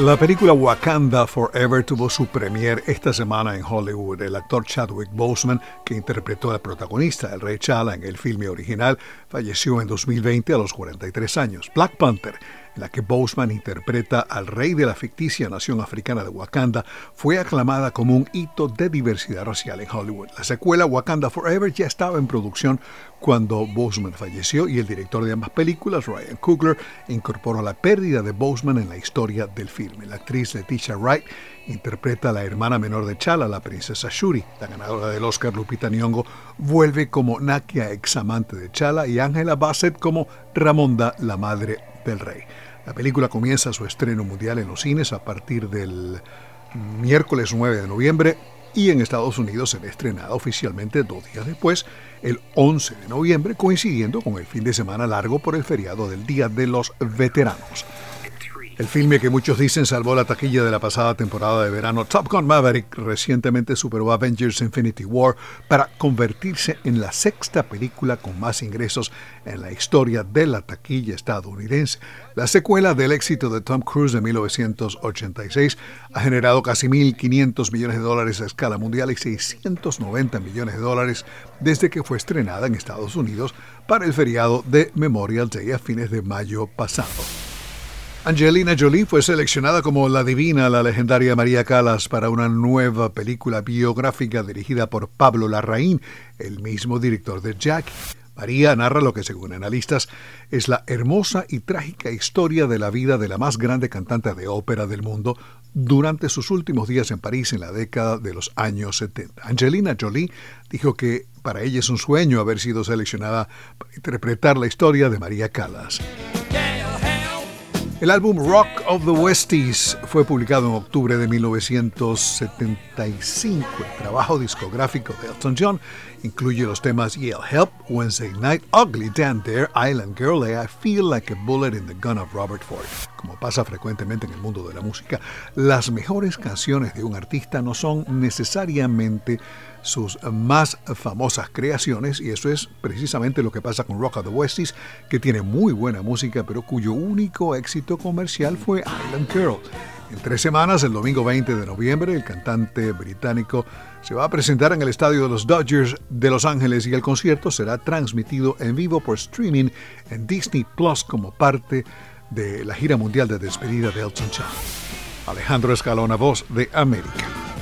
La película Wakanda Forever tuvo su premier esta semana en Hollywood. El actor Chadwick Boseman, que interpretó al protagonista, el rey Chala, en el filme original, falleció en 2020 a los 43 años. Black Panther la que Boseman interpreta al rey de la ficticia nación africana de Wakanda, fue aclamada como un hito de diversidad racial en Hollywood. La secuela Wakanda Forever ya estaba en producción cuando Boseman falleció y el director de ambas películas, Ryan Coogler, incorporó la pérdida de Boseman en la historia del filme. La actriz Leticia Wright interpreta a la hermana menor de Chala, la princesa Shuri. La ganadora del Oscar, Lupita Nyong'o, vuelve como Nakia, examante de Chala, y Angela Bassett como Ramonda, la madre del rey. La película comienza su estreno mundial en los cines a partir del miércoles 9 de noviembre y en Estados Unidos será estrenada oficialmente dos días después, el 11 de noviembre, coincidiendo con el fin de semana largo por el feriado del Día de los Veteranos. El filme que muchos dicen salvó la taquilla de la pasada temporada de verano, Top Gun Maverick recientemente superó Avengers Infinity War para convertirse en la sexta película con más ingresos en la historia de la taquilla estadounidense. La secuela del éxito de Tom Cruise de 1986 ha generado casi 1.500 millones de dólares a escala mundial y 690 millones de dólares desde que fue estrenada en Estados Unidos para el feriado de Memorial Day a fines de mayo pasado. Angelina Jolie fue seleccionada como la divina, la legendaria María Calas, para una nueva película biográfica dirigida por Pablo Larraín, el mismo director de Jackie. María narra lo que, según analistas, es la hermosa y trágica historia de la vida de la más grande cantante de ópera del mundo durante sus últimos días en París en la década de los años 70. Angelina Jolie dijo que para ella es un sueño haber sido seleccionada para interpretar la historia de María Calas. El álbum Rock of the Westies fue publicado en octubre de 1975. El trabajo discográfico de Elton John incluye los temas Yale Help, Wednesday Night, Ugly Dan Dare, Island Girl I Feel Like a Bullet in the Gun of Robert Ford. Como pasa frecuentemente en el mundo de la música, las mejores canciones de un artista no son necesariamente sus más famosas creaciones y eso es precisamente lo que pasa con Rock of the Westies, que tiene muy buena música pero cuyo único éxito comercial fue Island Girl. En tres semanas, el domingo 20 de noviembre, el cantante británico se va a presentar en el estadio de los Dodgers de Los Ángeles y el concierto será transmitido en vivo por streaming en Disney Plus como parte de la gira mundial de despedida de Elton John. Alejandro Escalona, voz de América.